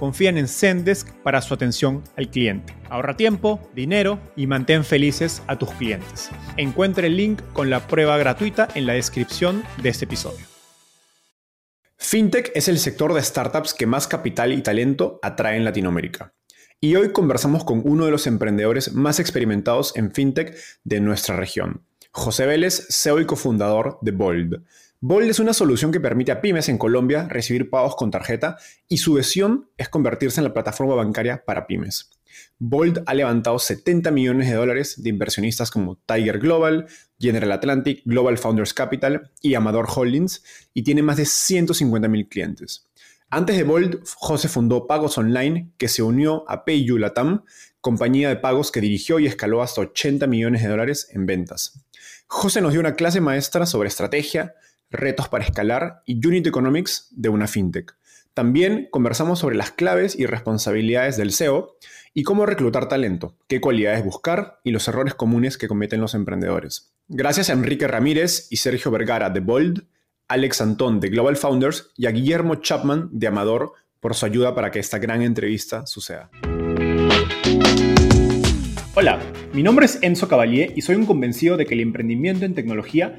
confían en Zendesk para su atención al cliente. Ahorra tiempo, dinero y mantén felices a tus clientes. Encuentre el link con la prueba gratuita en la descripción de este episodio. Fintech es el sector de startups que más capital y talento atrae en Latinoamérica. Y hoy conversamos con uno de los emprendedores más experimentados en fintech de nuestra región, José Vélez, CEO y cofundador de Bold. Bold es una solución que permite a pymes en Colombia recibir pagos con tarjeta y su visión es convertirse en la plataforma bancaria para pymes. Bold ha levantado 70 millones de dólares de inversionistas como Tiger Global, General Atlantic, Global Founders Capital y Amador Holdings y tiene más de 150 mil clientes. Antes de Bold, José fundó Pagos Online, que se unió a PayU Latam, compañía de pagos que dirigió y escaló hasta 80 millones de dólares en ventas. José nos dio una clase maestra sobre estrategia, retos para escalar y Unit Economics de una fintech. También conversamos sobre las claves y responsabilidades del SEO y cómo reclutar talento, qué cualidades buscar y los errores comunes que cometen los emprendedores. Gracias a Enrique Ramírez y Sergio Vergara de Bold, Alex Antón de Global Founders y a Guillermo Chapman de Amador por su ayuda para que esta gran entrevista suceda. Hola, mi nombre es Enzo Cavalier y soy un convencido de que el emprendimiento en tecnología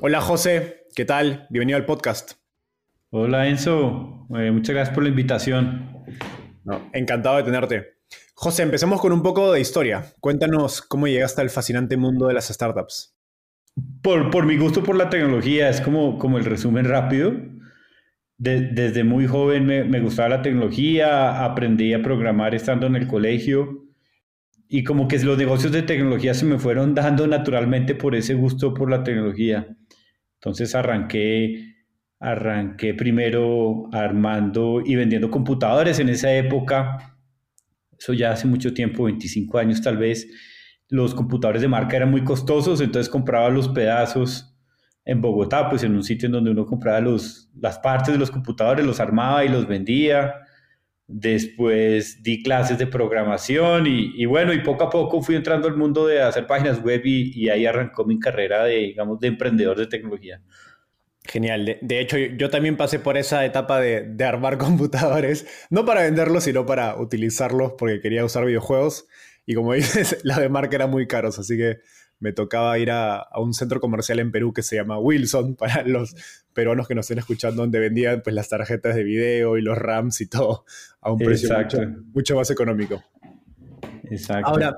Hola José, ¿qué tal? Bienvenido al podcast. Hola Enzo, eh, muchas gracias por la invitación. encantado de tenerte. José, empecemos con un poco de historia. Cuéntanos cómo llegaste al fascinante mundo de las startups. Por, por mi gusto por la tecnología, es como, como el resumen rápido desde muy joven me, gustaba la tecnología, aprendí a programar estando en el colegio y como que los negocios de tecnología se me fueron dando naturalmente por ese gusto por la tecnología. Entonces arranqué, arranqué primero armando y vendiendo computadores en esa época. Eso ya hace mucho tiempo, 25 años tal vez. Los computadores de marca eran muy costosos, entonces compraba los pedazos en Bogotá, pues en un sitio en donde uno compraba los, las partes de los computadores, los armaba y los vendía. Después di clases de programación y, bueno, y poco a poco fui entrando al mundo de hacer páginas web y, ahí arrancó mi carrera de, digamos, de emprendedor de tecnología. Genial. De, hecho, yo también pasé por esa etapa de, de, armar computadores, no para venderlos, sino para utilizarlos porque quería usar videojuegos. Y como dices, la de marca eran muy caros, así que me tocaba ir a, un centro comercial en Perú que se llama Wilson, para los peruanos que nos estén escuchando, donde vendían pues, las tarjetas de video y los RAMs y todo a un precio mucho, más económico. Exacto. Ahora,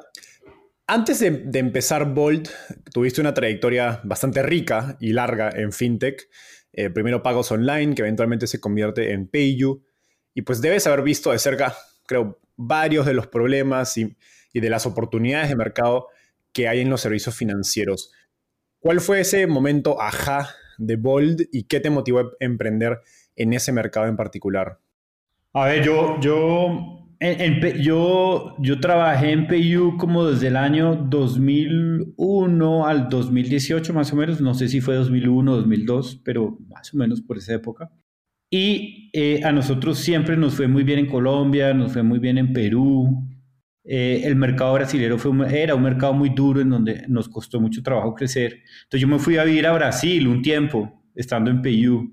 antes de, empezar Bolt, tuviste una trayectoria bastante rica y larga en FinTech. Eh, primero pagos online, que eventualmente se convierte en PayU. Y pues debes haber visto de cerca, creo, varios de los problemas y, y de las oportunidades de mercado que hay en los servicios financieros. ¿Cuál fue ese momento ajá de Bold y qué te motivó a emprender en ese mercado en particular? A ver, yo, yo yo, yo trabajé en PayU como desde el año 2001 al 2018 más o menos, no sé si fue 2001 o 2002, pero más o menos por esa época. Y eh, a nosotros siempre nos fue muy bien en Colombia, nos fue muy bien en Perú. Eh, el mercado brasileño fue, era un mercado muy duro en donde nos costó mucho trabajo crecer. Entonces yo me fui a vivir a Brasil un tiempo, estando en PayU,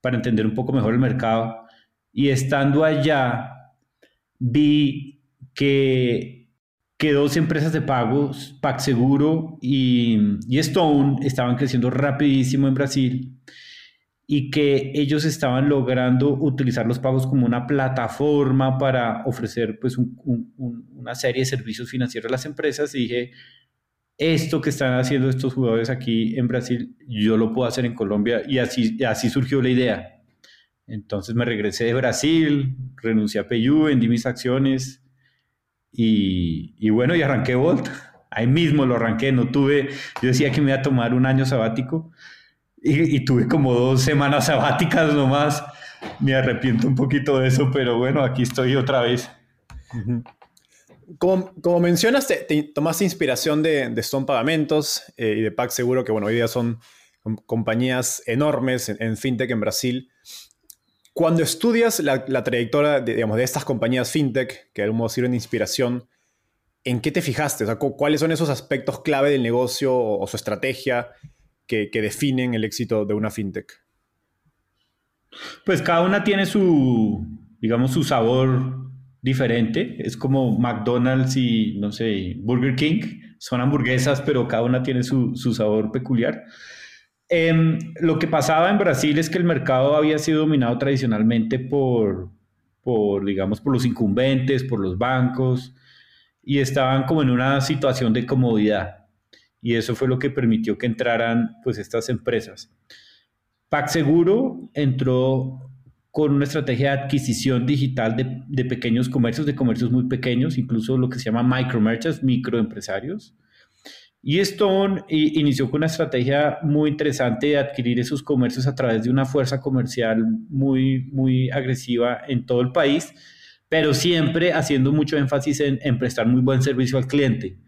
para entender un poco mejor el mercado. Y estando allá, vi que, que dos empresas de pagos, PagSeguro y, Stone, estaban creciendo rapidísimo en Brasil y que ellos estaban logrando utilizar los pagos como una plataforma para ofrecer pues una serie de servicios financieros a las empresas y dije, esto que están haciendo estos jugadores aquí en Brasil, yo lo puedo hacer en Colombia y así, así surgió la idea. Entonces me regresé de Brasil, renuncié a PayU, vendí mis acciones y, bueno, y arranqué Volt. Ahí mismo lo arranqué, no tuve, yo decía que me iba a tomar un año sabático y, tuve como dos semanas sabáticas nomás. Me arrepiento un poquito de eso, pero bueno, aquí estoy otra vez. Como, como mencionas, te, tomaste inspiración de, de Stone Pagamentos eh, y de Pack Seguro, que bueno, hoy día son compañías enormes en, en fintech en Brasil. Cuando estudias la, trayectoria de, estas compañías fintech, que de algún modo sirven de inspiración, ¿en qué te fijaste? ¿Cuáles son esos aspectos clave del negocio o, su estrategia que, definen el éxito de una fintech? Pues cada una tiene su, digamos, su sabor diferente. Es como McDonald's y, no sé, Burger King. Son hamburguesas, pero cada una tiene su, su sabor peculiar. Em, lo que pasaba en Brasil es que el mercado había sido dominado tradicionalmente por, digamos, por los incumbentes, por los bancos, y estaban como en una situación de comodidad. Y eso fue lo que permitió que entraran pues estas empresas. PagSeguro entró con una estrategia de adquisición digital de, de, pequeños comercios, de comercios muy pequeños, incluso lo que se llama micro merchants, microempresarios. Y Stone inició con una estrategia muy interesante de adquirir esos comercios a través de una fuerza comercial muy, muy agresiva en todo el país, pero siempre haciendo mucho énfasis en, prestar muy buen servicio al cliente.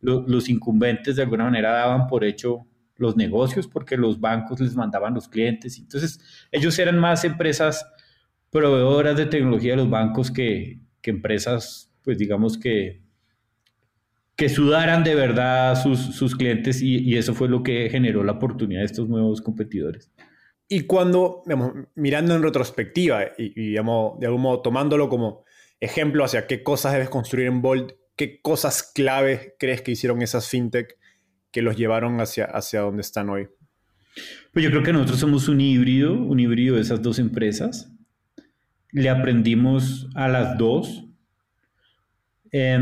los incumbentes de alguna manera daban por hecho los negocios porque los bancos les mandaban los clientes. Entonces, ellos eran más empresas proveedoras de tecnología de los bancos que, que empresas, pues digamos que que sudaran de verdad sus, sus clientes y, eso fue lo que generó la oportunidad de estos nuevos competidores. Y cuando, digamos, mirando en retrospectiva y, digamos, de algún modo tomándolo como ejemplo hacia qué cosas debes construir en Bolt, qué cosas clave crees que hicieron esas fintech que los llevaron hacia, hacia donde están hoy? Pues yo creo que nosotros somos un híbrido, un híbrido de esas dos empresas. Le aprendimos a las dos. Eh,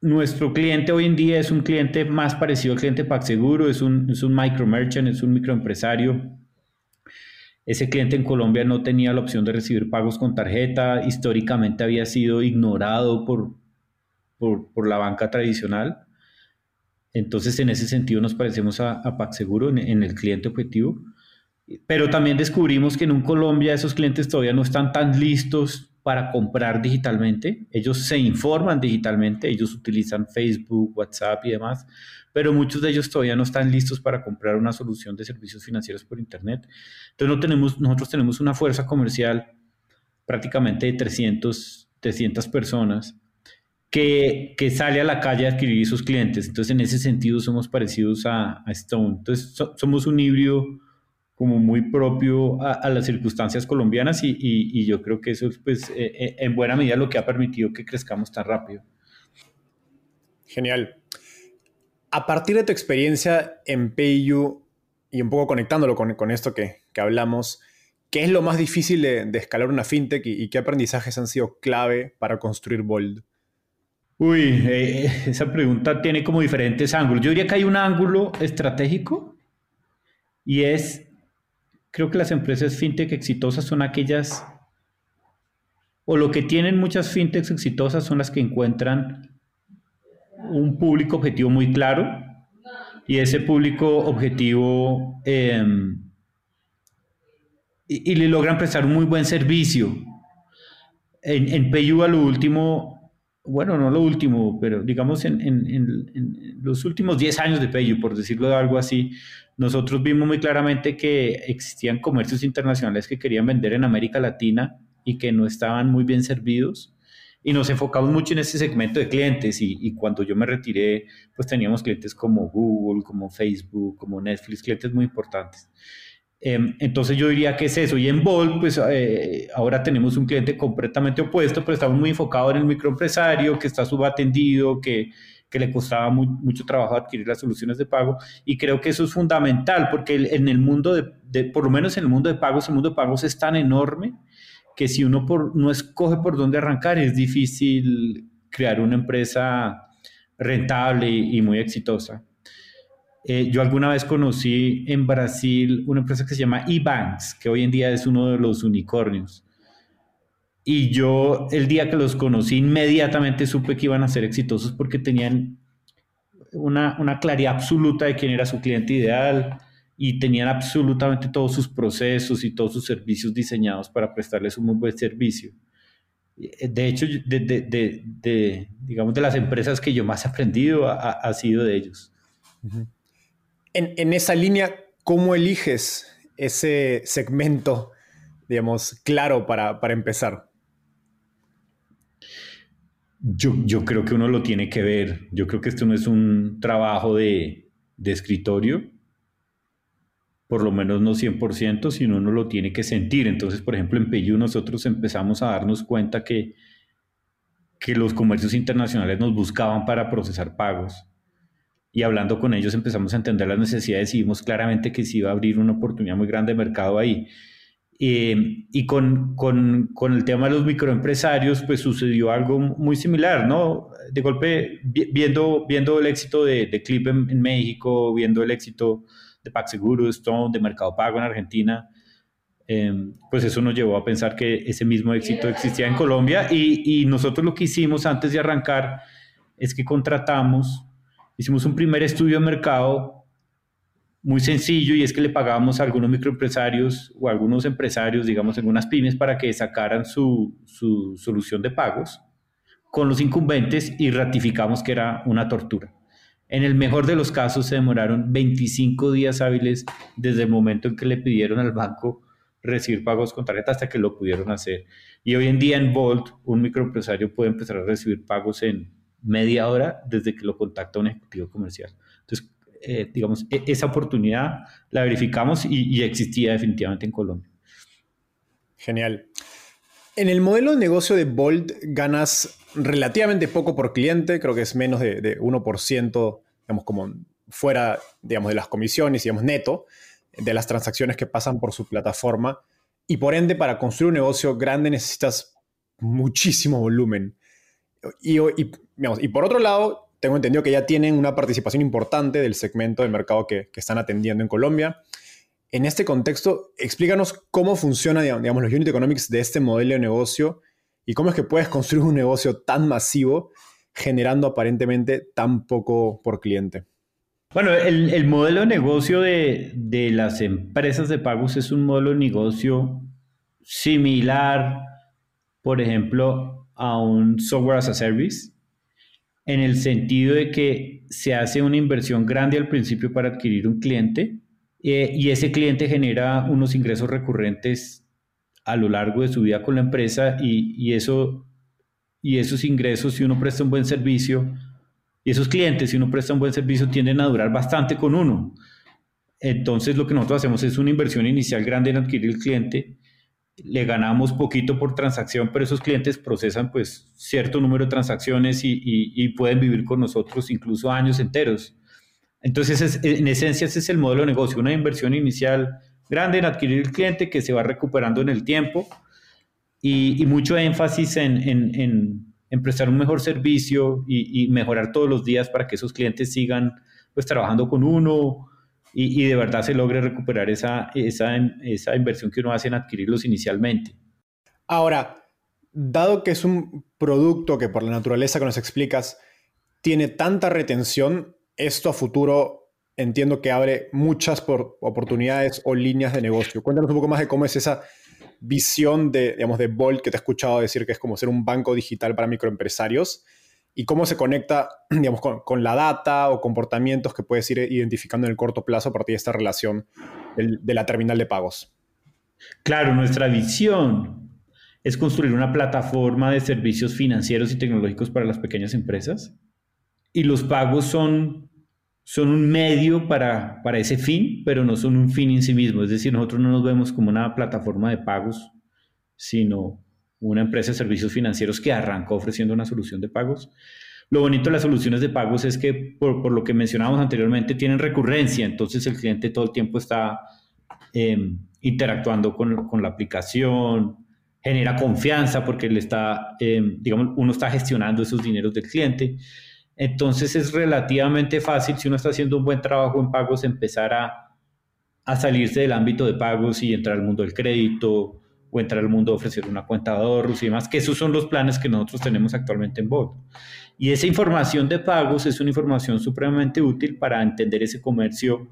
nuestro cliente hoy en día es un cliente más parecido al cliente PagSeguro, es un, es un es un microempresario. Ese cliente en Colombia no tenía la opción de recibir pagos con tarjeta, históricamente había sido ignorado por, por, la banca tradicional. Entonces, en ese sentido, nos parecemos a, a PagSeguro en, en el cliente objetivo. Pero también descubrimos que en Colombia esos clientes todavía no están tan listos para comprar digitalmente. Ellos se informan digitalmente, ellos utilizan Facebook, WhatsApp y demás, pero muchos de ellos todavía no están listos para comprar una solución de servicios financieros por Internet. Entonces no tenemos, nosotros tenemos una fuerza comercial prácticamente de 300, 300 personas que, que, sale a la calle a adquirir sus clientes. Entonces en ese sentido somos parecidos a, Stone. Entonces somos un híbrido como muy propio a, las circunstancias colombianas y, yo creo que eso es pues eh, eh, en buena medida lo que ha permitido que crezcamos tan rápido. Genial. A partir de tu experiencia en PayU y un poco conectándolo con, esto que, hablamos, ¿qué es lo más difícil de, escalar una fintech y, qué aprendizajes han sido clave para construir Bold? Uy, eh, esa pregunta tiene como diferentes ángulos. Yo diría que hay un ángulo estratégico y es creo que las empresas fintech exitosas son aquellas, o lo que tienen muchas fintechs exitosas son las que encuentran un público objetivo muy claro y ese público objetivo em, y, le logran prestar un muy buen servicio. en, en a lo último, bueno, no lo último, pero digamos en, los últimos 10 años de PayU, por decirlo de algo así, nosotros vimos muy claramente que existían comercios internacionales que querían vender en América Latina y que no estaban muy bien servidos. Y nos enfocamos mucho en ese segmento de clientes y, cuando yo me retiré, pues teníamos clientes como Google, como Facebook, como Netflix, clientes muy importantes. Em, entonces yo diría que es eso. Y en Bolt, pues eh, ahora tenemos un cliente completamente opuesto, pero estamos muy enfocados en el microempresario que está subatendido, que, que le costaba mucho trabajo adquirir las soluciones de pago. Y creo que eso es fundamental porque en el mundo de, por lo menos en el mundo de pagos, el mundo de pagos es tan enorme que si uno por, no escoge por dónde arrancar, es difícil crear una empresa rentable y, muy exitosa. Eh, yo alguna vez conocí en Brasil una empresa que se llama eBanks, que hoy en día es uno de los unicornios. Y yo el día que los conocí inmediatamente supe que iban a ser exitosos porque tenían una, una claridad absoluta de quién era su cliente ideal y tenían absolutamente todos sus procesos y todos sus servicios diseñados para prestarles un muy buen servicio. De hecho, de, de, digamos, de las empresas que yo más he aprendido ha, sido de ellos. En, esa línea, ¿cómo eliges ese segmento, digamos, claro para, empezar? Yo, creo que uno lo tiene que ver. Yo creo que esto no es un trabajo de, escritorio, por lo menos no 100%, sino uno lo tiene que sentir. Entonces, por ejemplo, en Peyu nosotros empezamos a darnos cuenta que, que los comercios internacionales nos buscaban para procesar pagos. Y hablando con ellos empezamos a entender las necesidades y vimos claramente que se iba a abrir una oportunidad muy grande de mercado ahí. Eh, y con, con, con, el tema de los microempresarios, pues sucedió algo muy similar, ¿no? De golpe, viendo, viendo el éxito de, de Clip en, México, viendo el éxito de PagSeguro, Stone, de Mercado Pago en Argentina, eh, pues eso nos llevó a pensar que ese mismo éxito existía en Colombia y, y nosotros lo que hicimos antes de arrancar es que contratamos, hicimos un primer estudio de mercado muy sencillo y es que le pagábamos a algunos microempresarios o a algunos empresarios, digamos, en unas pymes para que sacaran su, su solución de pagos con los incumbentes y ratificamos que era una tortura. En el mejor de los casos se demoraron 25 días hábiles desde el momento en que le pidieron al banco recibir pagos con tarjeta hasta que lo pudieron hacer. Y hoy en día en Volt un microempresario puede empezar a recibir pagos en media hora desde que lo contacta un ejecutivo comercial. Entonces, eh, digamos, e, esa oportunidad la verificamos y, existía definitivamente en Colombia. Genial. En el modelo de negocio de Bolt ganas relativamente poco por cliente, creo que es menos de, de 1%, digamos, como fuera, digamos, de las comisiones, digamos, neto, de las transacciones que pasan por su plataforma. Y por ende, para construir un negocio grande necesitas muchísimo volumen. Y, y, y por otro lado, tengo entendido que ya tienen una participación importante del segmento del mercado que, están atendiendo en Colombia. En este contexto, explícanos cómo funciona, los unit economics de este modelo de negocio y cómo es que puedes construir un negocio tan masivo generando aparentemente tan poco por cliente. Bueno, el, modelo de negocio de, de, las empresas de pagos es un modelo de negocio similar, por ejemplo, a un software as a service en el sentido de que se hace una inversión grande al principio para adquirir un cliente eh, y ese cliente genera unos ingresos recurrentes a lo largo de su vida con la empresa y, eso, y esos ingresos, si uno presta un buen servicio, y esos clientes, si uno presta un buen servicio, tienden a durar bastante con uno. Entonces lo que nosotros hacemos es una inversión inicial grande en adquirir el cliente le ganamos poquito por transacción, pero esos clientes procesan pues cierto número de transacciones y, pueden vivir con nosotros incluso años enteros. Entonces, en esencia, ese es el modelo de negocio, una inversión inicial grande en adquirir el cliente que se va recuperando en el tiempo y, mucho énfasis en, prestar un mejor servicio y, mejorar todos los días para que esos clientes sigan pues trabajando con uno, y, de verdad se logre recuperar esa, esa, esa inversión que uno hace en adquirirlos inicialmente. Ahora, dado que es un producto que por la naturaleza que nos explicas tiene tanta retención, esto a futuro entiendo que abre muchas por oportunidades o líneas de negocio. Cuéntanos un poco más de cómo es esa visión de, digamos, de Bolt que te he escuchado decir que es como ser un banco digital para microempresarios y cómo se conecta, digamos, con, la data o comportamientos que puedes ir identificando en el corto plazo a partir de esta relación de la terminal de pagos. Claro, nuestra visión es construir una plataforma de servicios financieros y tecnológicos para las pequeñas empresas y los pagos son son un medio para, para ese fin, pero no son un fin en sí mismo. Es decir, nosotros no nos vemos como una plataforma de pagos, sino una empresa de servicios financieros que arrancó ofreciendo una solución de pagos. Lo bonito de las soluciones de pagos es que, por, por lo que mencionábamos anteriormente, tienen recurrencia, entonces el cliente todo el tiempo está em, interactuando con, con, la aplicación, genera confianza porque le está, em, digamos, uno está gestionando esos dineros del cliente. Entonces es relativamente fácil, si uno está haciendo un buen trabajo en pagos, empezar a, salirse del ámbito de pagos y entrar al mundo del crédito o entrar al mundo de ofrecer una cuenta de ahorros y demás, que esos son los planes que nosotros tenemos actualmente en Bot. Y esa información de pagos es una información supremamente útil para entender ese comercio,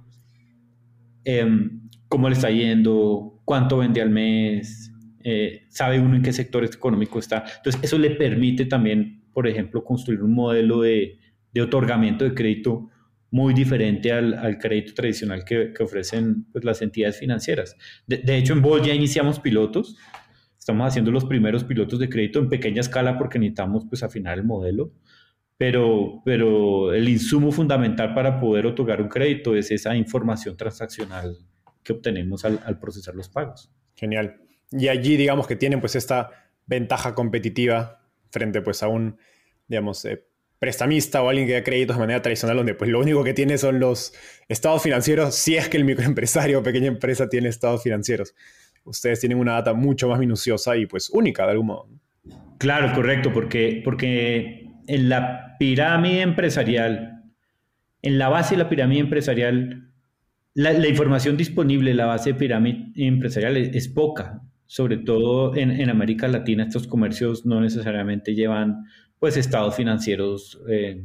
em, cómo le está yendo, cuánto vende al mes, eh, sabe uno en qué sector económico está. Entonces, eso le permite también por ejemplo, construir un modelo de, otorgamiento de crédito muy diferente al, crédito tradicional que, ofrecen pues, las entidades financieras. De, hecho, en Bol ya iniciamos pilotos. Estamos haciendo los primeros pilotos de crédito en pequeña escala porque necesitamos pues, afinar el modelo. Pero, pero el insumo fundamental para poder otorgar un crédito es esa información transaccional que obtenemos al, al procesar los pagos. Genial. Y allí digamos que tienen pues esta ventaja competitiva frente pues a un, digamos, eh, prestamista o alguien que da créditos de manera tradicional, donde pues lo único que tiene son los estados financieros, si es que el microempresario o pequeña empresa tiene estados financieros. Ustedes tienen una data mucho más minuciosa y pues única de algún modo. Claro, correcto, porque, porque en la pirámide empresarial, en la base de la pirámide empresarial, la, información disponible en la base de pirámide empresarial es poca sobre todo en, América Latina, estos comercios no necesariamente llevan pues estados financieros eh,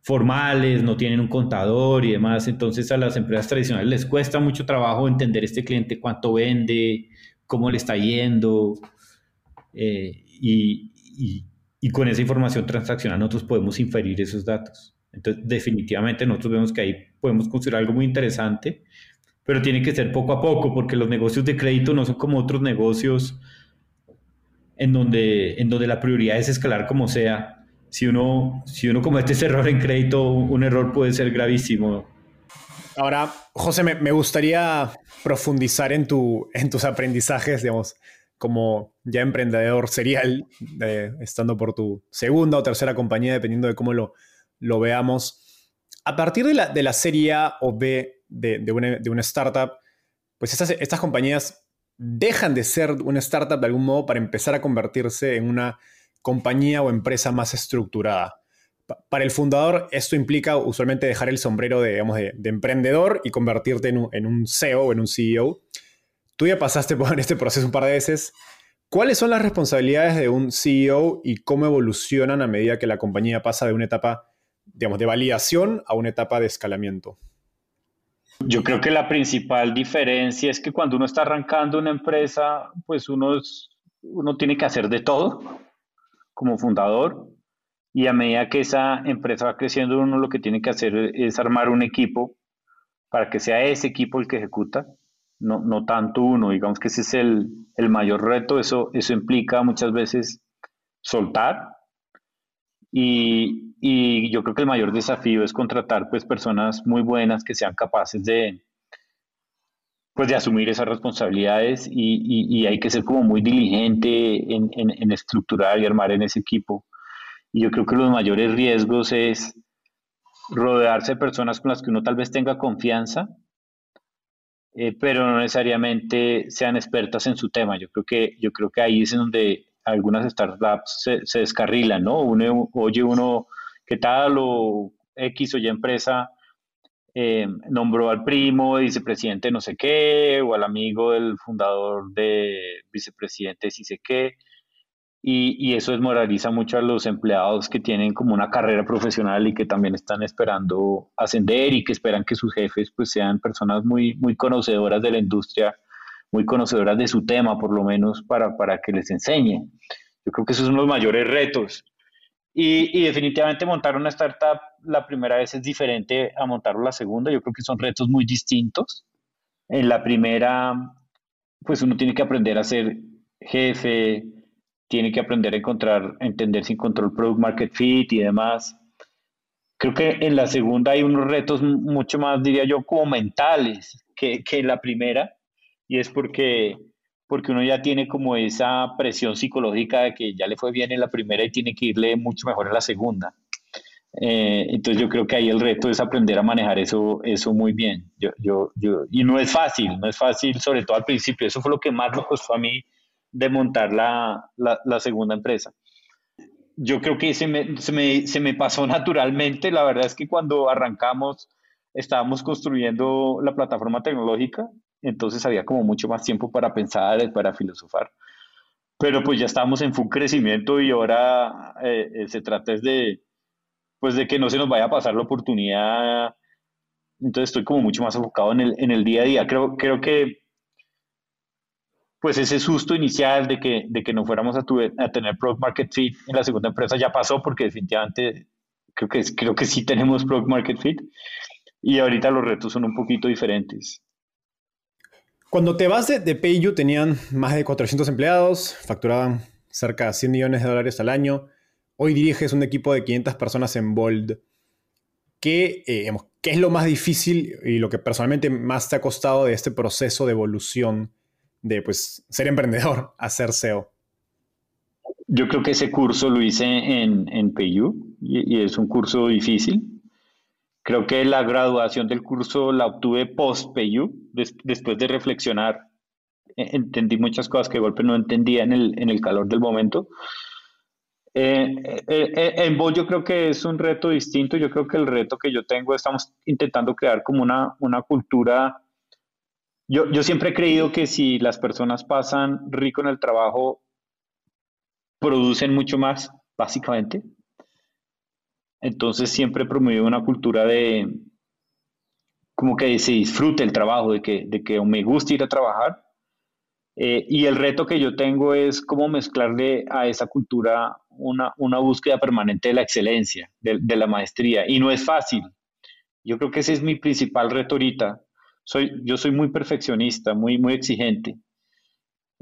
formales, no tienen un contador y demás, entonces a las empresas tradicionales les cuesta mucho trabajo entender este cliente cuánto vende, cómo le está yendo, eh, y, y, con esa información transaccional nosotros podemos inferir esos datos. Entonces, definitivamente nosotros vemos que ahí podemos construir algo muy interesante pero tiene que ser poco a poco, porque los negocios de crédito no son como otros negocios en donde, en donde la prioridad es escalar como sea. Si uno, si uno comete ese error en crédito, un error puede ser gravísimo. Ahora, José, me, gustaría profundizar en, tu, en tus aprendizajes, digamos, como ya emprendedor serial, estando por tu segunda o tercera compañía, dependiendo de cómo lo, lo veamos. A partir de la, de la serie A o B de, una, startup, pues estas, estas compañías dejan de ser una startup de algún modo para empezar a convertirse en una compañía o empresa más estructurada. Para el fundador, esto implica usualmente dejar el sombrero de, digamos, de, emprendedor y convertirte en un, en un, CEO o en un CEO. Tú ya pasaste por este proceso un par de veces. ¿Cuáles son las responsabilidades de un CEO y cómo evolucionan a medida que la compañía pasa de una etapa, digamos, de validación a una etapa de escalamiento? Yo creo que la principal diferencia es que cuando uno está arrancando una empresa, pues uno, uno tiene que hacer de todo como fundador y a medida que esa empresa va creciendo, uno lo que tiene que hacer es armar un equipo para que sea ese equipo el que ejecuta, no, no tanto uno. Digamos que ese es el, el mayor reto. Eso, eso implica muchas veces soltar y, y yo creo que el mayor desafío es contratar pues personas muy buenas que sean capaces de pues de asumir esas responsabilidades y, y, hay que ser como muy diligente en, en, estructurar y armar en ese equipo. Y yo creo que los mayores riesgos es rodearse de personas con las que uno tal vez tenga confianza, eh, pero no necesariamente sean expertas en su tema. Yo creo que, yo creo que ahí es en donde algunas startups se, se descarrilan, ¿no? Uno, oye uno qué tal o X o Y empresa eh, nombró al primo vicepresidente no sé qué, o al amigo del fundador de vicepresidente si sé qué, y, y, eso desmoraliza mucho a los empleados que tienen como una carrera profesional y que también están esperando ascender y que esperan que sus jefes pues sean personas muy, muy conocedoras de la industria muy conocedoras de su tema, por lo menos para, para que les enseñe. Yo creo que esos son los mayores retos. Y, definitivamente montar una startup la primera vez es diferente a montarlo la segunda. Yo creo que son retos muy distintos. En la primera, pues uno tiene que aprender a ser jefe, tiene que aprender a encontrar, entender sin control product market fit y demás. Creo que en la segunda hay unos retos mucho más, diría yo, como mentales que, que en la primera. Y es porque porque uno ya tiene como esa presión psicológica de que ya le fue bien en la primera y tiene que irle mucho mejor en la segunda. Eh, entonces yo creo que ahí el reto es aprender a manejar eso, eso muy bien. Yo, yo, yo, y no es fácil, no es fácil, sobre todo al principio. Eso fue lo que más me costó a mí de montar la, la, la segunda empresa. Yo creo que se me, se, me, se me pasó naturalmente. La verdad es que cuando arrancamos estábamos construyendo la plataforma tecnológica entonces había como mucho más tiempo para pensar, para filosofar. Pero pues ya estamos en full crecimiento y ahora eh, eh, se trata de, pues de que no se nos vaya a pasar la oportunidad. Entonces estoy como mucho más enfocado en el, en el día a día. Creo, creo que pues ese susto inicial de que, de que no fuéramos a, a tener Product Market Fit en la segunda empresa ya pasó porque definitivamente creo que, creo que sí tenemos Product Market Fit y ahorita los retos son un poquito diferentes. Cuando te vas de, PayU tenían más de 400 empleados, facturaban cerca de 100 millones de dólares al año. Hoy diriges un equipo de 500 personas en Bold. ¿Qué, eh, ¿Qué es lo más difícil y lo que personalmente más te ha costado de este proceso de evolución de pues, ser emprendedor a ser SEO? Yo creo que ese curso lo hice en, PayU y es un curso difícil Creo que la graduación del curso la obtuve post-PayU, después de reflexionar. E, entendí muchas cosas que de golpe no entendía en el, en el calor del momento. Eh, eh, eh, en vos yo creo que es un reto distinto. Yo creo que el reto que yo tengo, estamos intentando crear como una, una cultura. Yo, yo siempre he creído que si las personas pasan rico en el trabajo, producen mucho más, básicamente. Entonces siempre promovido una cultura de como que se disfrute el trabajo, de que, de que me guste ir a trabajar. Eh, y el reto que yo tengo es cómo mezclarle a esa cultura una, una búsqueda permanente de la excelencia, de, de, la maestría. Y no es fácil. Yo creo que ese es mi principal reto ahorita. Soy, yo soy muy perfeccionista, muy, muy exigente.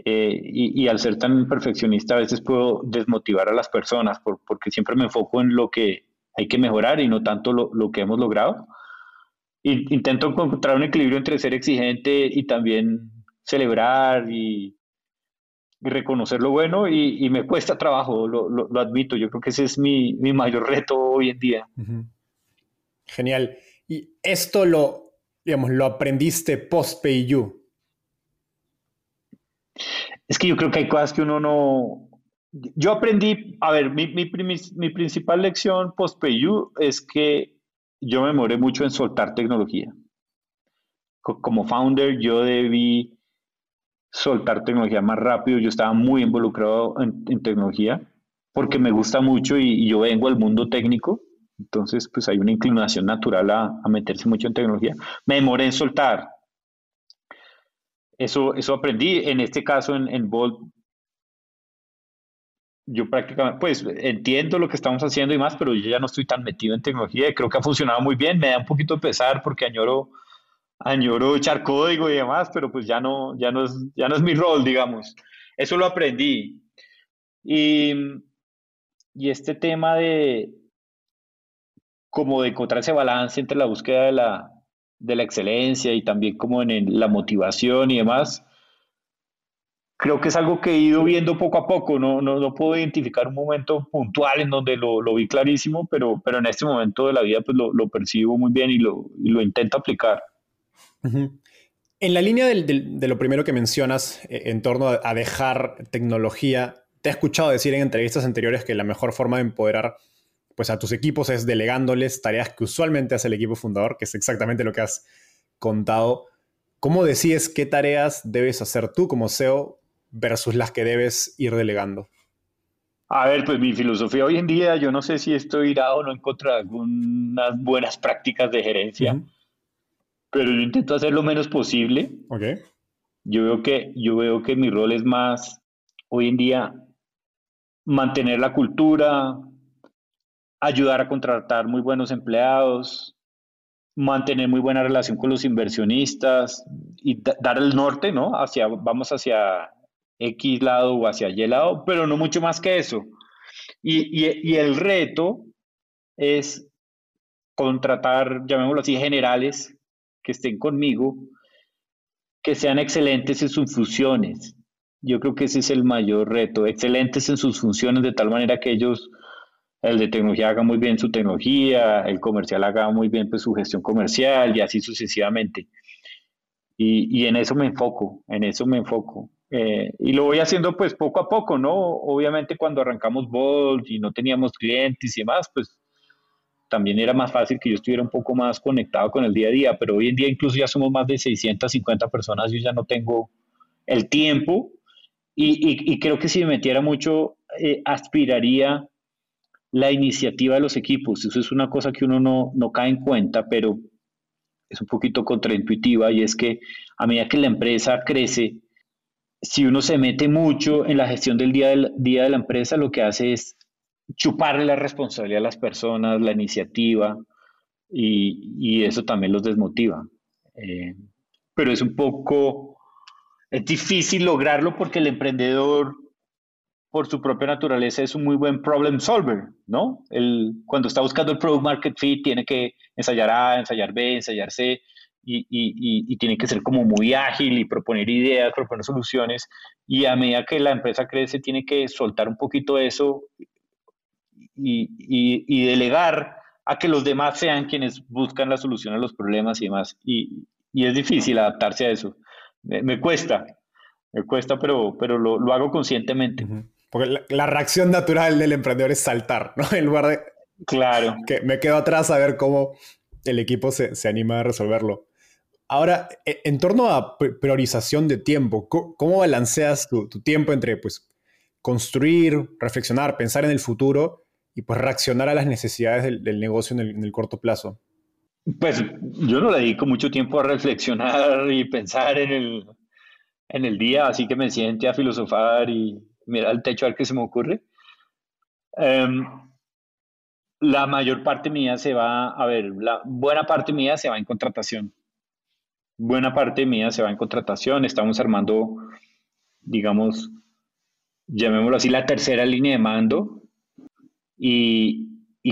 Eh, y, y, al ser tan perfeccionista a veces puedo desmotivar a las personas por, porque siempre me enfoco en lo que hay que mejorar y no tanto lo, lo que hemos logrado. Y, intento encontrar un equilibrio entre ser exigente y también celebrar y, y reconocer lo bueno y, y, me cuesta trabajo, lo, lo, lo, admito. Yo creo que ese es mi, mi mayor reto hoy en día. Uh -huh. Genial. Y esto lo, digamos, lo aprendiste post-PayU. Es que yo creo que hay cosas que uno no, yo aprendí, a ver, mi, mi, principal lección post-PayU es que yo me moré mucho en soltar tecnología. Como founder, yo debí soltar tecnología más rápido. Yo estaba muy involucrado en, tecnología porque me gusta mucho y, y, yo vengo al mundo técnico. Entonces, pues hay una inclinación natural a, a meterse mucho en tecnología. Me demoré en soltar. Eso, eso aprendí. En este caso, en, en Bolt, yo prácticamente, pues entiendo lo que estamos haciendo y más, pero yo ya no estoy tan metido en tecnología y creo que ha funcionado muy bien. Me da un poquito de pesar porque añoro, añoro echar código y demás, pero pues ya no, ya no, es, ya no es mi rol, digamos. Eso lo aprendí. Y, y este tema de como encontrar ese balance entre la búsqueda de la, de la excelencia y también como en el, la motivación y demás, creo que es algo que he ido viendo poco a poco, no, no, no puedo identificar un momento puntual en donde lo, lo, vi clarísimo, pero, pero en este momento de la vida pues lo, lo percibo muy bien y lo, lo intento aplicar. En la línea del, de lo primero que mencionas eh, en torno a, a dejar tecnología, te he escuchado decir en entrevistas anteriores que la mejor forma de empoderar pues, a tus equipos es delegándoles tareas que usualmente hace el equipo fundador, que es exactamente lo que has contado. ¿Cómo decides qué tareas debes hacer tú como CEO versus las que debes ir delegando? A ver, pues mi filosofía hoy en día, yo no sé si estoy irá o no en contra de algunas buenas prácticas de gerencia, uh -huh. pero yo intento hacer lo menos posible. Okay. Yo veo que, yo veo que mi rol es más hoy en día mantener la cultura, ayudar a contratar muy buenos empleados, mantener muy buena relación con los inversionistas y dar el norte, ¿no? Hacia, vamos hacia X lado o hacia Y lado, pero no mucho más que eso. Y, y, y el reto es contratar, llamémoslo así, generales que estén conmigo, que sean excelentes en sus funciones. Yo creo que ese es el mayor reto, excelentes en sus funciones de tal manera que ellos, el de tecnología haga muy bien su tecnología, el comercial haga muy bien pues, su gestión comercial y así sucesivamente. Y, y en eso me enfoco, en eso me enfoco. Eh, y lo voy haciendo pues poco a poco, ¿no? Obviamente cuando arrancamos Bolt y no teníamos clientes y demás, pues también era más fácil que yo estuviera un poco más conectado con el día a día, pero hoy en día incluso ya somos más de 650 personas, yo ya no tengo el tiempo y, y, creo que si me metiera mucho, eh, aspiraría la iniciativa de los equipos. Eso es una cosa que uno no, no cae en cuenta, pero es un poquito contraintuitiva y es que a medida que la empresa crece, si uno se mete mucho en la gestión del día, del día de la empresa, lo que hace es chuparle la responsabilidad a las personas, la iniciativa, y, eso también los desmotiva. Eh, pero es un poco, es difícil lograrlo porque el emprendedor, por su propia naturaleza, es un muy buen problem solver, ¿no? El, cuando está buscando el product market fit, tiene que ensayar A, ensayar B, ensayar C, y, y, tiene que ser como muy ágil y proponer ideas, proponer soluciones. Y a medida que la empresa crece, tiene que soltar un poquito eso y, delegar a que los demás sean quienes buscan la solución a los problemas y demás. Y, es difícil adaptarse a eso. Me, cuesta, me cuesta, pero, pero lo, lo hago conscientemente. Porque la, reacción natural del emprendedor es saltar, ¿no? En lugar de... Claro. Que me quedo atrás a ver cómo el equipo se, se anima a resolverlo. Ahora, e, en torno a priorización de tiempo, ¿cómo balanceas tu, tu tiempo entre pues, construir, reflexionar, pensar en el futuro y pues reaccionar a las necesidades del, negocio en el, corto plazo? Pues yo no le dedico mucho tiempo a reflexionar y pensar en el, en el día, así que me siente a filosofar y mirar al techo a ver qué se me ocurre. Em, la mayor parte mía se va, a ver, la buena parte mía se va en contratación. Buena parte mía se va en contratación. Estamos armando, digamos, llamémoslo así, la tercera línea de mando y,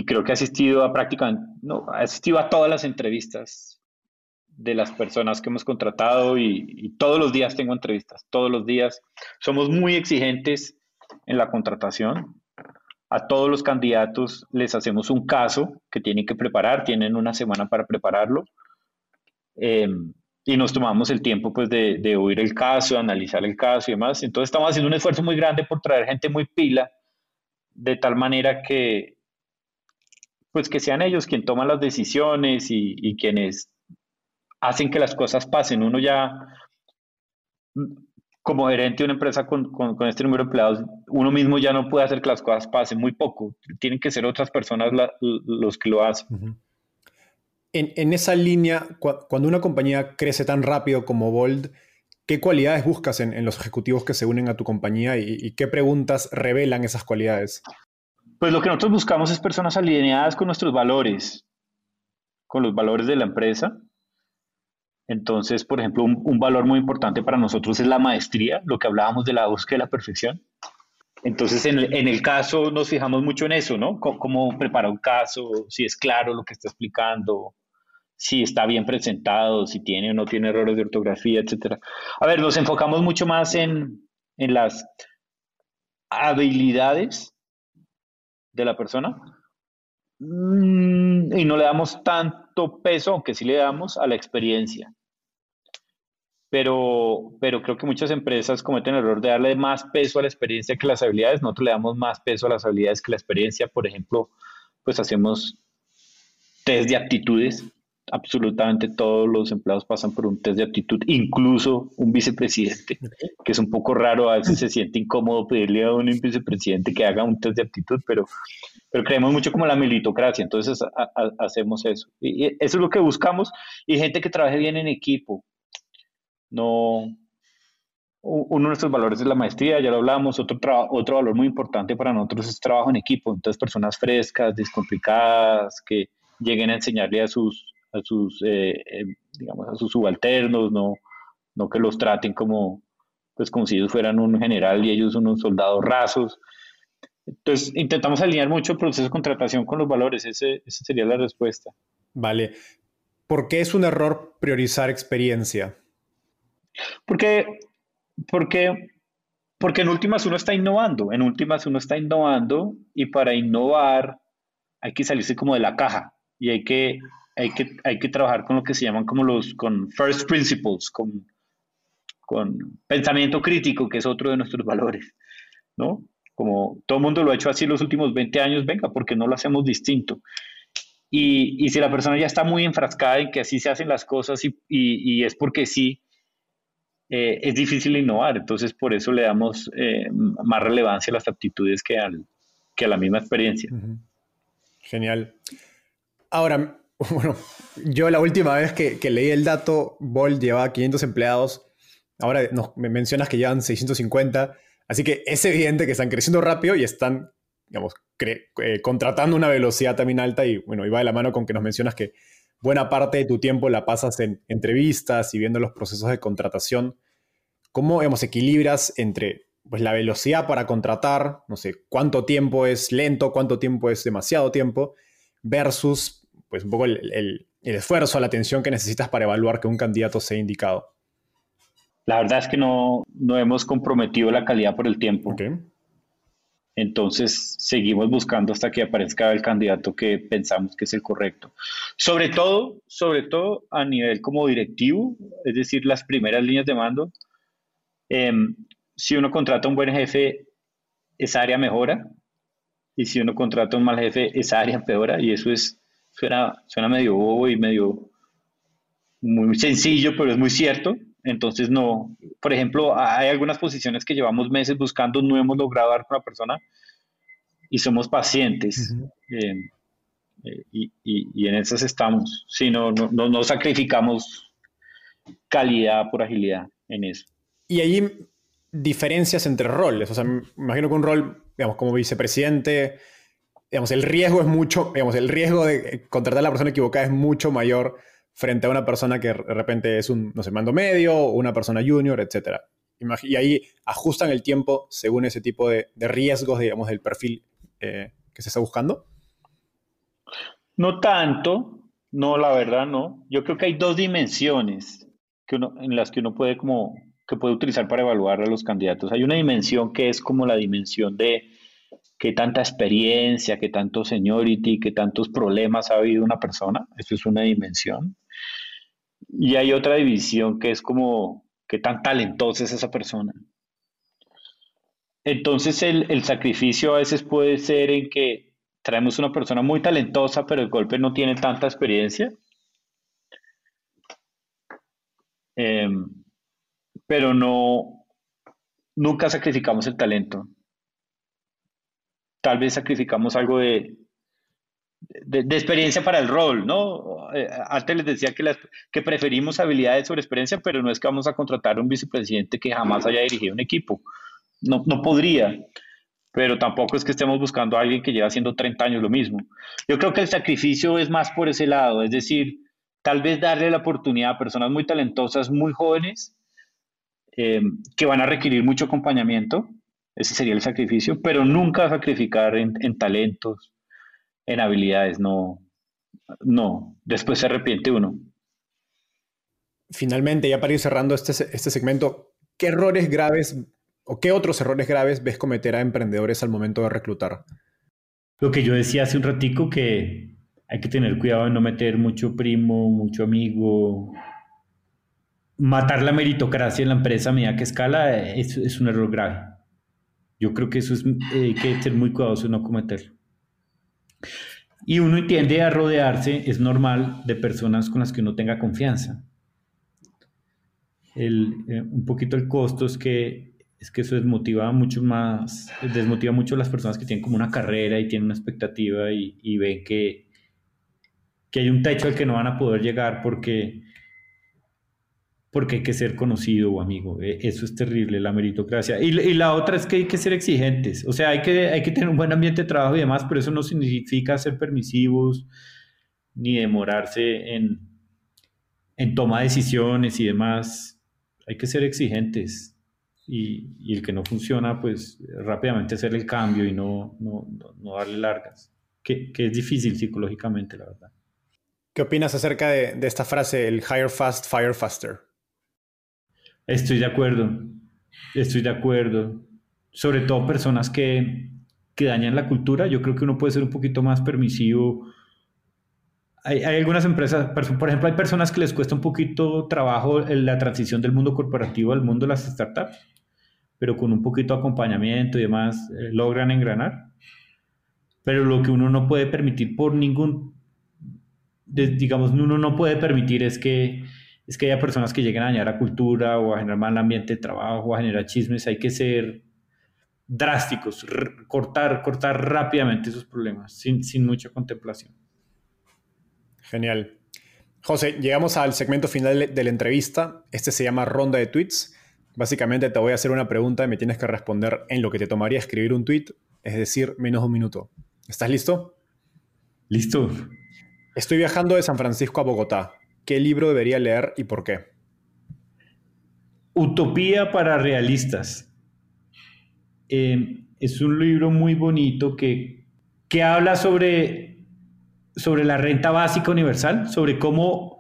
creo que ha asistido a prácticamente, no, ha asistido a todas las entrevistas de las personas que hemos contratado y, todos los días tengo entrevistas, todos los días. Somos muy exigentes en la contratación. A todos los candidatos les hacemos un caso que tienen que preparar, tienen una semana para prepararlo. Em, y nos tomamos el tiempo pues de, de oír el caso, analizar el caso y demás. Entonces estamos haciendo un esfuerzo muy grande por traer gente muy pila de tal manera que, pues que sean ellos quienes toman las decisiones y, quienes hacen que las cosas pasen. Uno ya, como gerente de una empresa con, este número de empleados, uno mismo ya no puede hacer que las cosas pasen, muy poco. Tienen que ser otras personas los que lo hacen. En, esa línea, cuando una compañía crece tan rápido como Bold, ¿Qué cualidades buscas en, los ejecutivos que se unen a tu compañía y, qué preguntas revelan esas cualidades? Pues lo que nosotros buscamos es personas alineadas con nuestros valores, con los valores de la empresa. Entonces, por ejemplo, un, valor muy importante para nosotros es la maestría, lo que hablábamos de la búsqueda de la perfección. Entonces, en el, caso nos fijamos mucho en eso, ¿no? cómo prepara un caso, si es claro lo que está explicando, si está bien presentado, si tiene o no tiene errores de ortografía, etc. A ver, nos enfocamos mucho más en, las habilidades de la persona mm, y no le damos tanto peso, aunque sí le damos, a la experiencia. Pero, pero creo que muchas empresas cometen el error de darle más peso a la experiencia que las habilidades. Nosotros le damos más peso a las habilidades que la experiencia. Por ejemplo, pues hacemos test de aptitudes absolutamente todos los empleados pasan por un test de aptitud, incluso un vicepresidente, que es un poco raro, a veces se siente incómodo pedirle a un vicepresidente que haga un test de aptitud, pero, pero creemos mucho como la meritocracia, entonces hacemos eso. Y eso es lo que buscamos, y gente que trabaje bien en equipo, no, uno de nuestros valores es la maestría, ya lo hablamos, otro, otro valor muy importante para nosotros es trabajo en equipo, entonces personas frescas, descomplicadas, que lleguen a enseñarle a sus, a sus, eh, eh, digamos, a sus subalternos, no, no que los traten como, pues como si ellos fueran un general y ellos unos soldados rasos. Entonces, intentamos alinear mucho el proceso de contratación con los valores, ese, esa sería la respuesta. Vale. ¿Por qué es un error priorizar experiencia? Porque porque, porque en últimas uno está innovando, en últimas uno está innovando y para innovar hay que salirse como de la caja y hay que, hay que, hay que trabajar con lo que se llaman como los, con first principles, con, con pensamiento crítico, que es otro de nuestros valores, ¿no? Como todo el mundo lo ha hecho así los últimos 20 años, venga, porque no lo hacemos distinto. Y, y, si la persona ya está muy enfrascada en que así se hacen las cosas y, y, y es porque sí, eh, es difícil innovar, entonces por eso le damos eh, más relevancia a las aptitudes que, al, que a la misma experiencia. Genial. Ahora, bueno, yo la última vez que, leí el dato, Bolt llevaba 500 empleados, ahora nos, me mencionas que llevan 650, así que es evidente que están creciendo rápido y están, digamos, eh, contratando una velocidad también alta y bueno, y va de la mano con que nos mencionas que buena parte de tu tiempo la pasas en entrevistas y viendo los procesos de contratación. ¿Cómo digamos, equilibras entre pues, la velocidad para contratar, no sé, cuánto tiempo es lento, cuánto tiempo es demasiado tiempo, versus pues, un poco el, esfuerzo, la atención que necesitas para evaluar que un candidato sea indicado? La verdad es que no, no hemos comprometido la calidad por el tiempo. Entonces seguimos buscando hasta que aparezca el candidato que pensamos que es el correcto. Sobre todo, sobre todo a nivel como directivo, es decir, las primeras líneas de mando. Em, si uno contrata un buen jefe, esa área mejora. Y si uno contrata un mal jefe, esa área empeora. Y eso es, suena, suena medio bobo y medio muy sencillo, pero es muy cierto. Entonces, no, por ejemplo, hay algunas posiciones que llevamos meses buscando, no hemos logrado dar con la persona y somos pacientes. Eh, eh, y, en esas estamos. Si no, no, no, sacrificamos calidad por agilidad en eso. Y hay diferencias entre roles. O sea, me imagino que un rol, digamos, como vicepresidente, digamos, el riesgo es mucho, digamos, el riesgo de contratar a la persona equivocada es mucho mayor frente a una persona que de repente es un, no sé, mando medio o una persona junior, etc. Y ahí ajustan el tiempo según ese tipo de, riesgos, digamos, del perfil eh, que se está buscando. No tanto, no, la verdad no. Yo creo que hay dos dimensiones que uno, en las que uno puede como que puede utilizar para evaluar a los candidatos. Hay una dimensión que es como la dimensión de qué tanta experiencia, qué tanto seniority, qué tantos problemas ha habido una persona. Eso es una dimensión. Y hay otra división que es como qué tan talentosa es esa persona. Entonces el, sacrificio a veces puede ser en que traemos una persona muy talentosa, pero el golpe no tiene tanta experiencia. Em, pero no, nunca sacrificamos el talento. Tal vez sacrificamos algo de, de, experiencia para el rol, ¿no? Eh, antes les decía que, que preferimos habilidades sobre experiencia, pero no es que vamos a contratar a un vicepresidente que jamás haya dirigido un equipo. No, no podría, pero tampoco es que estemos buscando a alguien que lleva haciendo 30 años lo mismo. Yo creo que el sacrificio es más por ese lado, es decir, tal vez darle la oportunidad a personas muy talentosas, muy jóvenes, eh, que van a requerir mucho acompañamiento, ese sería el sacrificio, pero nunca sacrificar en, en talentos, en habilidades, no, no, después se arrepiente uno. Finalmente, ya para ir cerrando este, este segmento, ¿qué errores graves o qué otros errores graves ves cometer a emprendedores al momento de reclutar? Lo que yo decía hace un ratico que hay que tener cuidado de no meter mucho primo, mucho amigo. Matar la meritocracia en la empresa a medida que escala es, es un error grave. Yo creo que eso es, eh, que ser muy cuidadoso de no cometerlo. Y uno tiende a rodearse, es normal, de personas con las que uno tenga confianza. El, eh, un poquito el costo es que, es que eso desmotiva mucho más, desmotiva mucho a las personas que tienen como una carrera y tienen una expectativa y, y ven que, que hay un techo al que no van a poder llegar porque, porque hay que ser conocido o amigo. E, eso es terrible, la meritocracia. Y, la otra es que hay que ser exigentes. O sea, hay que, hay que tener un buen ambiente de trabajo y demás, pero eso no significa ser permisivos ni demorarse en, en toma de decisiones y demás. Hay que ser exigentes. Y, y, el que no funciona, pues rápidamente hacer el cambio y no, no, no darle largas. Que, que, es difícil psicológicamente, la verdad. ¿Qué opinas acerca de, de esta frase, el hire fast, fire faster? Estoy de acuerdo, estoy de acuerdo. Sobre todo personas que, que dañan la cultura, yo creo que uno puede ser un poquito más permisivo. Hay, hay, algunas empresas, por ejemplo, hay personas que les cuesta un poquito trabajo la transición del mundo corporativo al mundo de las startups, pero con un poquito de acompañamiento y demás eh, logran engranar. Pero lo que uno no puede permitir por ningún, digamos, uno no puede permitir es que es que haya personas que lleguen a dañar la cultura o a generar mal ambiente de trabajo o a generar chismes, hay que ser drásticos, cortar, cortar rápidamente esos problemas, sin, sin mucha contemplación. Genial. José, llegamos al segmento final de la entrevista. Este se llama ronda de tweets. Básicamente te voy a hacer una pregunta y me tienes que responder en lo que te tomaría escribir un tweet, es decir, menos de un minuto. ¿Estás listo? Listo. Estoy viajando de San Francisco a Bogotá. ¿Qué libro debería leer y por qué? Utopía para realistas. Eh, es un libro muy bonito que, que habla sobre, sobre la renta básica universal, sobre cómo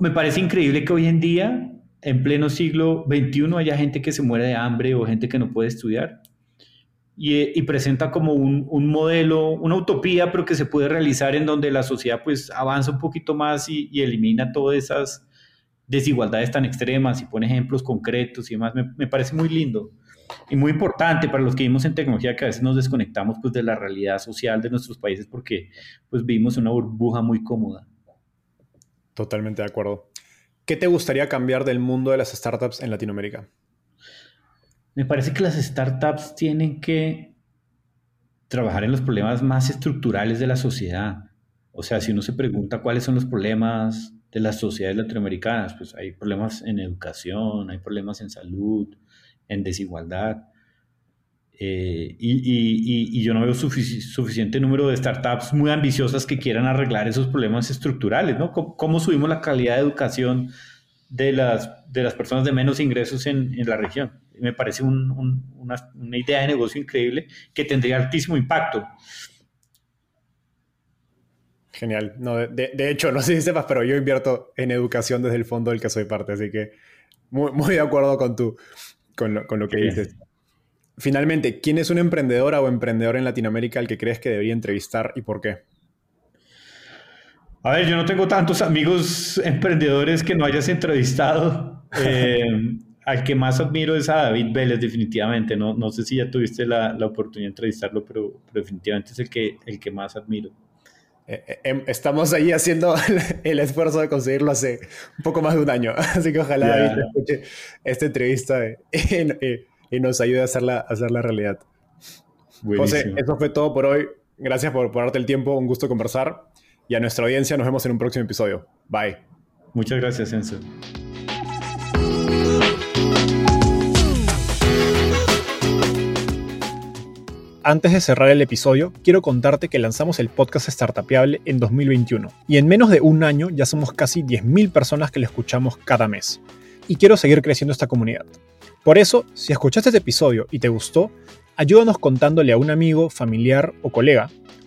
me parece increíble que hoy en día, en pleno siglo XXI, haya gente que se muere de hambre o gente que no puede estudiar. Y, presenta como un, un, modelo, una utopía, pero que se puede realizar en donde la sociedad pues avanza un poquito más y, elimina todas esas desigualdades tan extremas y pone ejemplos concretos y demás. Me, me, parece muy lindo y muy importante para los que vivimos en tecnología que a veces nos desconectamos pues de la realidad social de nuestros países porque pues vivimos una burbuja muy cómoda. Totalmente de acuerdo. ¿Qué te gustaría cambiar del mundo de las startups en Latinoamérica? Me parece que las startups tienen que trabajar en los problemas más estructurales de la sociedad. O sea, si uno se pregunta cuáles son los problemas de las sociedades latinoamericanas, pues hay problemas en educación, hay problemas en salud, en desigualdad. Eh, y, yo no veo suficiente número de startups muy ambiciosas que quieran arreglar esos problemas estructurales, ¿no? ¿Cómo, subimos la calidad de educación de las, de las personas de menos ingresos en, en la región? me parece una, una, idea de negocio increíble que tendría altísimo impacto. Genial. No, de, de, hecho, no sé si sepas, pero yo invierto en educación desde el fondo del que soy parte, así que muy, muy de acuerdo con, tu, con, lo, con lo que dices. Finalmente, ¿quién es una emprendedora o emprendedor en Latinoamérica al que crees que debería entrevistar y por qué? A ver, yo no tengo tantos amigos emprendedores que no hayas entrevistado. Eh, al que más admiro es a David Vélez, definitivamente. No, no sé si ya tuviste la, la oportunidad de entrevistarlo, pero, definitivamente es el que, el que más admiro. Eh, eh, em, estamos ahí haciendo el esfuerzo de conseguirlo hace un poco más de un año, así que ojalá David escuche esta entrevista y, nos ayude a hacerla, a hacerla realidad. José, eso fue todo por hoy. Gracias por, por darte el tiempo, un gusto conversar. Y a nuestra audiencia nos vemos en un próximo episodio. Bye. Muchas gracias, Enzo. Antes de cerrar el episodio, quiero contarte que lanzamos el podcast Startupiable en 2021 y en menos de un año ya somos casi 10.000 personas que lo escuchamos cada mes. Y quiero seguir creciendo esta comunidad. Por eso, si escuchaste este episodio y te gustó, ayúdanos contándole a un amigo, familiar o colega.